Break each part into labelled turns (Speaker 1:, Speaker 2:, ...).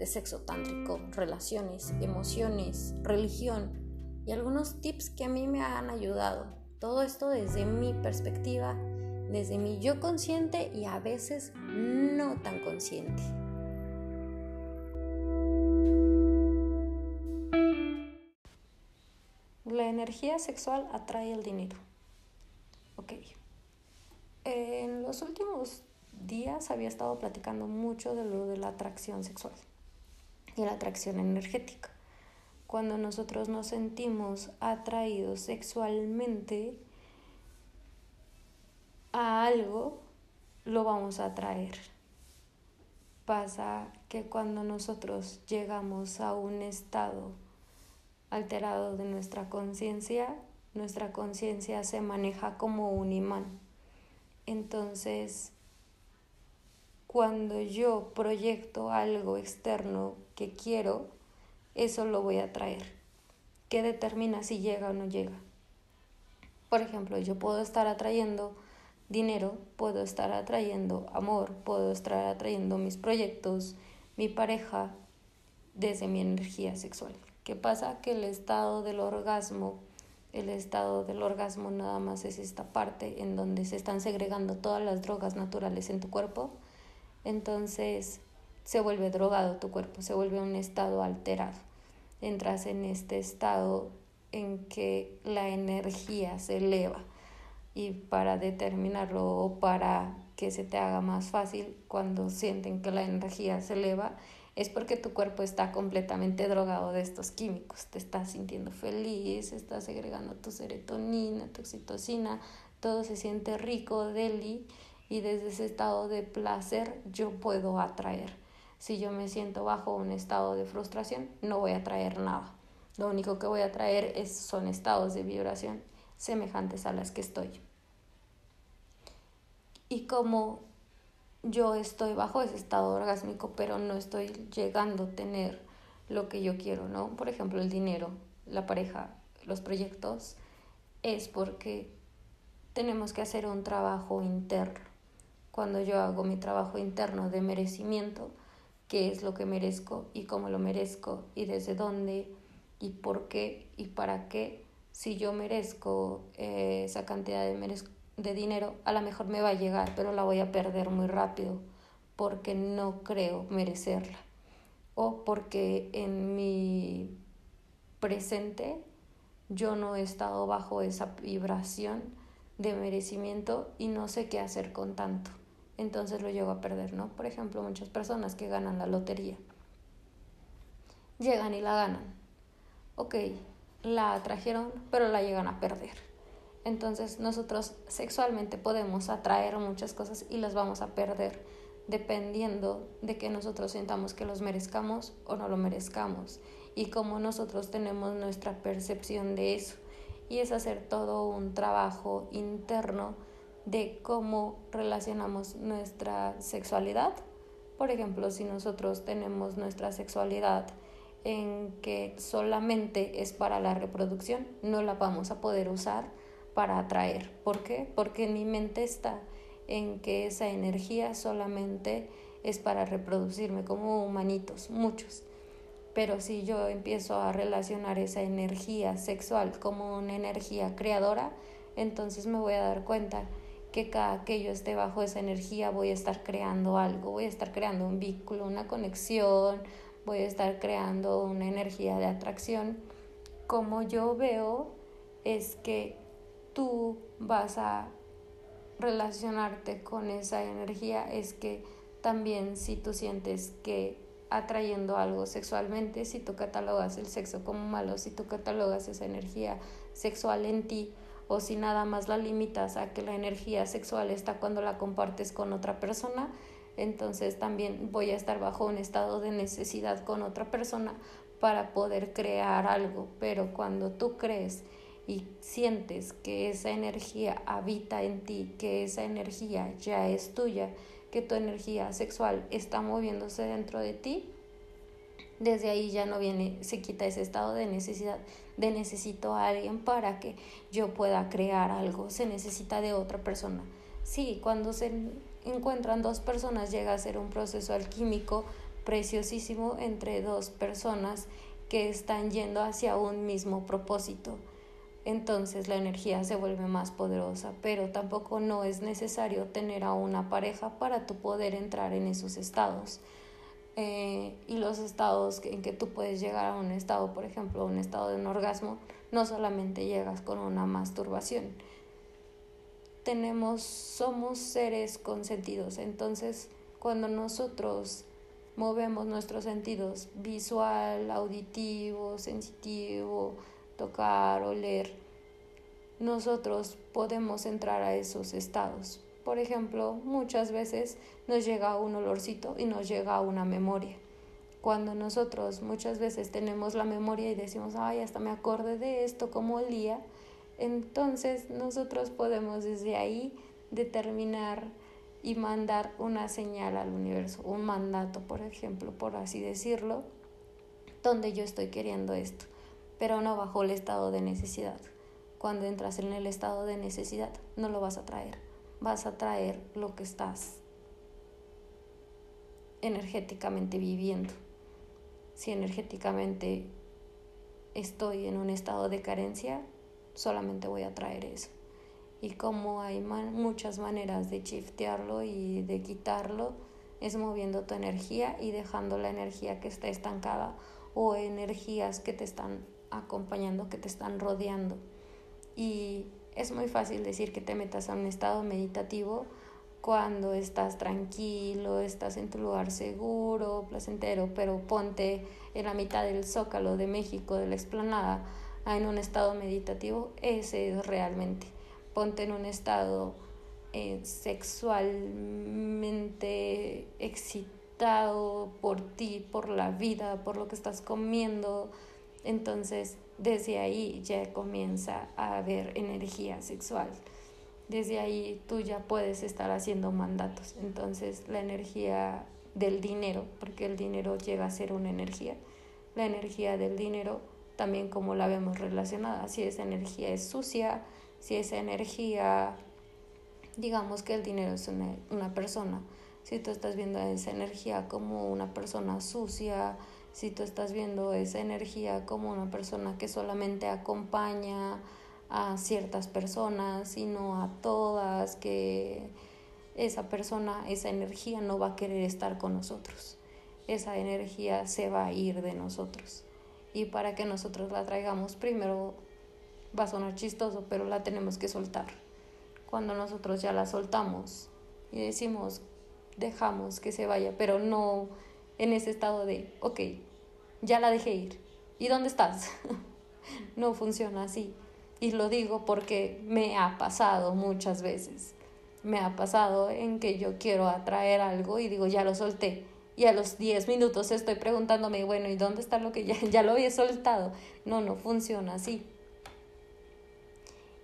Speaker 1: de sexo tántrico, relaciones, emociones, religión y algunos tips que a mí me han ayudado. Todo esto desde mi perspectiva, desde mi yo consciente y a veces no tan consciente. La energía sexual atrae el dinero. Ok. En los últimos días había estado platicando mucho de lo de la atracción sexual y la atracción energética. Cuando nosotros nos sentimos atraídos sexualmente a algo, lo vamos a atraer. Pasa que cuando nosotros llegamos a un estado alterado de nuestra conciencia, nuestra conciencia se maneja como un imán. Entonces, cuando yo proyecto algo externo que quiero, eso lo voy a traer. ¿Qué determina si llega o no llega? Por ejemplo, yo puedo estar atrayendo dinero, puedo estar atrayendo amor, puedo estar atrayendo mis proyectos, mi pareja, desde mi energía sexual. ¿Qué pasa? Que el estado del orgasmo, el estado del orgasmo nada más es esta parte en donde se están segregando todas las drogas naturales en tu cuerpo entonces se vuelve drogado tu cuerpo, se vuelve un estado alterado. Entras en este estado en que la energía se eleva y para determinarlo o para que se te haga más fácil cuando sienten que la energía se eleva es porque tu cuerpo está completamente drogado de estos químicos, te estás sintiendo feliz, estás segregando tu serotonina, tu oxitocina, todo se siente rico, deli y desde ese estado de placer yo puedo atraer. Si yo me siento bajo un estado de frustración, no voy a atraer nada. Lo único que voy a atraer es, son estados de vibración semejantes a las que estoy. Y como yo estoy bajo ese estado orgásmico, pero no estoy llegando a tener lo que yo quiero, ¿no? Por ejemplo, el dinero, la pareja, los proyectos, es porque tenemos que hacer un trabajo interno cuando yo hago mi trabajo interno de merecimiento, qué es lo que merezco y cómo lo merezco y desde dónde y por qué y para qué. Si yo merezco eh, esa cantidad de, de dinero, a lo mejor me va a llegar, pero la voy a perder muy rápido porque no creo merecerla o porque en mi presente yo no he estado bajo esa vibración de merecimiento y no sé qué hacer con tanto entonces lo llego a perder, ¿no? Por ejemplo, muchas personas que ganan la lotería llegan y la ganan. Ok, la atrajeron, pero la llegan a perder. Entonces nosotros sexualmente podemos atraer muchas cosas y las vamos a perder dependiendo de que nosotros sintamos que los merezcamos o no lo merezcamos y cómo nosotros tenemos nuestra percepción de eso. Y es hacer todo un trabajo interno de cómo relacionamos nuestra sexualidad. Por ejemplo, si nosotros tenemos nuestra sexualidad en que solamente es para la reproducción, no la vamos a poder usar para atraer. ¿Por qué? Porque mi mente está en que esa energía solamente es para reproducirme como humanitos, muchos. Pero si yo empiezo a relacionar esa energía sexual como una energía creadora, entonces me voy a dar cuenta que cada que yo esté bajo esa energía voy a estar creando algo, voy a estar creando un vínculo, una conexión, voy a estar creando una energía de atracción. Como yo veo es que tú vas a relacionarte con esa energía, es que también si tú sientes que atrayendo algo sexualmente, si tú catalogas el sexo como malo, si tú catalogas esa energía sexual en ti, o si nada más la limitas a que la energía sexual está cuando la compartes con otra persona, entonces también voy a estar bajo un estado de necesidad con otra persona para poder crear algo, pero cuando tú crees y sientes que esa energía habita en ti, que esa energía ya es tuya, que tu energía sexual está moviéndose dentro de ti, desde ahí ya no viene, se quita ese estado de necesidad, de necesito a alguien para que yo pueda crear algo, se necesita de otra persona. Sí, cuando se encuentran dos personas llega a ser un proceso alquímico preciosísimo entre dos personas que están yendo hacia un mismo propósito. Entonces la energía se vuelve más poderosa, pero tampoco no es necesario tener a una pareja para tu poder entrar en esos estados. Eh, y los estados en que tú puedes llegar a un estado, por ejemplo, un estado de un orgasmo, no solamente llegas con una masturbación. Tenemos, somos seres consentidos, entonces cuando nosotros movemos nuestros sentidos visual, auditivo, sensitivo, tocar, oler, nosotros podemos entrar a esos estados. Por ejemplo, muchas veces nos llega un olorcito y nos llega una memoria. Cuando nosotros muchas veces tenemos la memoria y decimos, ay, hasta me acordé de esto, como olía, entonces nosotros podemos desde ahí determinar y mandar una señal al universo, un mandato, por ejemplo, por así decirlo, donde yo estoy queriendo esto, pero no bajo el estado de necesidad. Cuando entras en el estado de necesidad, no lo vas a traer, vas a traer lo que estás energéticamente viviendo. Si energéticamente estoy en un estado de carencia, solamente voy a traer eso y como hay muchas maneras de shiftearlo y de quitarlo, es moviendo tu energía y dejando la energía que está estancada o energías que te están acompañando, que te están rodeando. Y es muy fácil decir que te metas a un estado meditativo cuando estás tranquilo, estás en tu lugar seguro, placentero, pero ponte en la mitad del zócalo de México, de la explanada, en un estado meditativo, ese es realmente ponte en un estado eh, sexualmente excitado por ti, por la vida, por lo que estás comiendo. Entonces, desde ahí ya comienza a haber energía sexual. Desde ahí tú ya puedes estar haciendo mandatos. Entonces, la energía del dinero, porque el dinero llega a ser una energía, la energía del dinero también como la vemos relacionada, si esa energía es sucia, si esa energía, digamos que el dinero es una, persona, si tú estás viendo esa energía como una persona sucia, si tú estás viendo esa energía como una persona que solamente acompaña a ciertas personas y no a todas, que esa persona, esa energía no va a querer estar con nosotros. Esa energía se va a ir de nosotros. Y para que nosotros la traigamos, primero va a sonar chistoso, pero la tenemos que soltar. Cuando nosotros ya la soltamos y decimos, dejamos que se vaya, pero no en ese estado de, ok, ya la dejé ir. ¿Y dónde estás? no funciona así. Y lo digo porque me ha pasado muchas veces. Me ha pasado en que yo quiero atraer algo y digo, ya lo solté. Y a los 10 minutos estoy preguntándome, bueno, ¿y dónde está lo que ya, ya lo había soltado? No, no funciona así.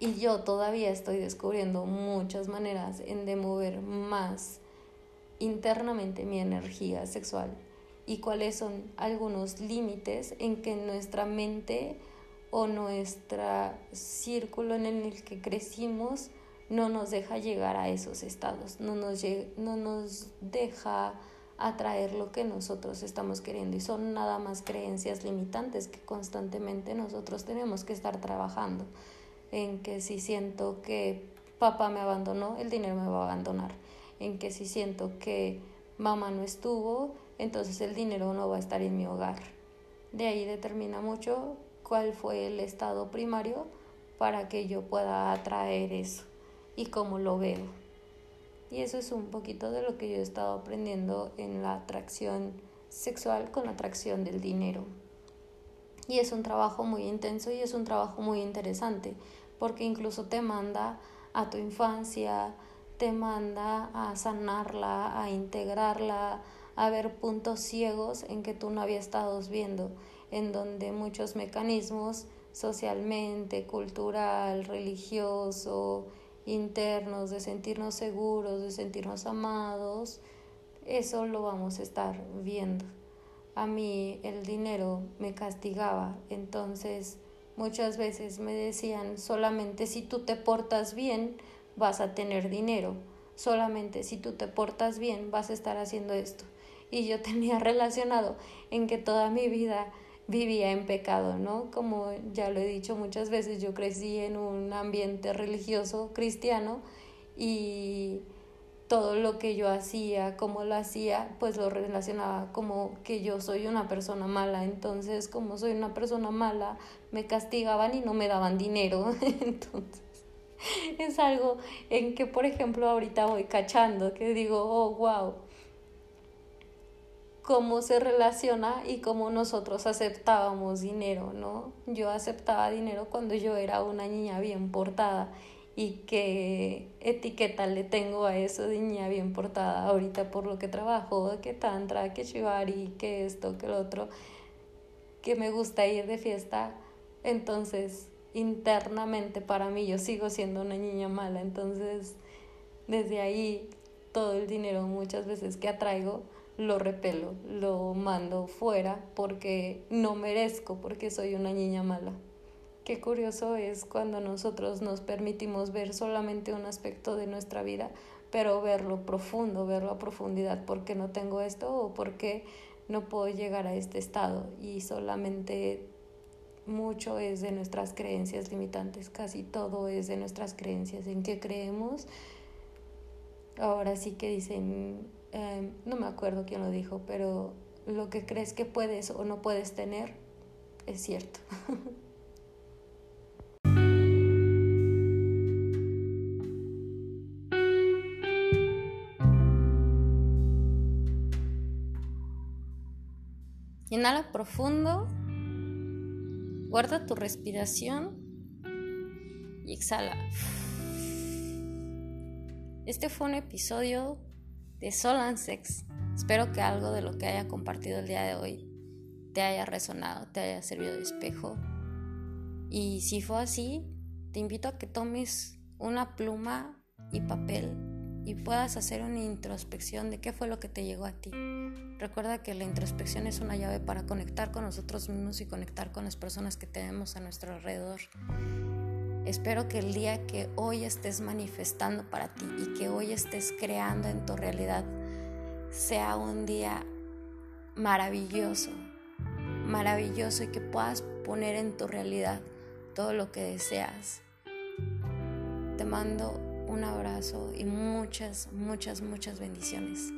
Speaker 1: Y yo todavía estoy descubriendo muchas maneras en de mover más internamente mi energía sexual y cuáles son algunos límites en que nuestra mente o nuestro círculo en el que crecimos no nos deja llegar a esos estados, no nos, no nos deja atraer lo que nosotros estamos queriendo. Y son nada más creencias limitantes que constantemente nosotros tenemos que estar trabajando en que si siento que papá me abandonó, el dinero me va a abandonar, en que si siento que mamá no estuvo, entonces el dinero no va a estar en mi hogar. De ahí determina mucho cuál fue el estado primario para que yo pueda atraer eso y cómo lo veo. Y eso es un poquito de lo que yo he estado aprendiendo en la atracción sexual con la atracción del dinero. Y es un trabajo muy intenso y es un trabajo muy interesante porque incluso te manda a tu infancia, te manda a sanarla, a integrarla, a ver puntos ciegos en que tú no habías estado viendo. en donde muchos mecanismos socialmente, cultural, religioso, internos, de sentirnos seguros, de sentirnos amados, eso lo vamos a estar viendo. A mí el dinero me castigaba, entonces muchas veces me decían solamente si tú te portas bien vas a tener dinero, solamente si tú te portas bien vas a estar haciendo esto. Y yo tenía relacionado en que toda mi vida vivía en pecado, ¿no? Como ya lo he dicho muchas veces, yo crecí en un ambiente religioso cristiano y todo lo que yo hacía, como lo hacía, pues lo relacionaba como que yo soy una persona mala. Entonces, como soy una persona mala, me castigaban y no me daban dinero. Entonces, es algo en que, por ejemplo, ahorita voy cachando, que digo, oh, wow cómo se relaciona y cómo nosotros aceptábamos dinero, ¿no? Yo aceptaba dinero cuando yo era una niña bien portada. Y qué etiqueta le tengo a eso de niña bien portada ahorita por lo que trabajo, que tantra, que shibari, que esto, que lo otro, que me gusta ir de fiesta, entonces internamente para mí yo sigo siendo una niña mala, entonces desde ahí todo el dinero muchas veces que atraigo lo repelo, lo mando fuera porque no merezco, porque soy una niña mala. Qué curioso es cuando nosotros nos permitimos ver solamente un aspecto de nuestra vida, pero verlo profundo, verlo a profundidad, porque no tengo esto o porque no puedo llegar a este estado y solamente mucho es de nuestras creencias limitantes, casi todo es de nuestras creencias, en qué creemos. Ahora sí que dicen, Em, no me acuerdo quién lo dijo, pero lo que crees que puedes o no puedes tener es cierto. Inhala profundo, guarda tu respiración y exhala. Este fue un episodio de Soul and Sex. Espero que algo de lo que haya compartido el día de hoy te haya resonado, te haya servido de espejo. Y si fue así, te invito a que tomes una pluma y papel y puedas hacer una introspección de qué fue lo que te llegó a ti. Recuerda que la introspección es una llave para conectar con nosotros mismos y conectar con las personas que tenemos a nuestro alrededor. Espero que el día que hoy estés manifestando para ti y que hoy estés creando en tu realidad sea un día maravilloso, maravilloso y que puedas poner en tu realidad todo lo que deseas. Te mando un abrazo y muchas, muchas, muchas bendiciones.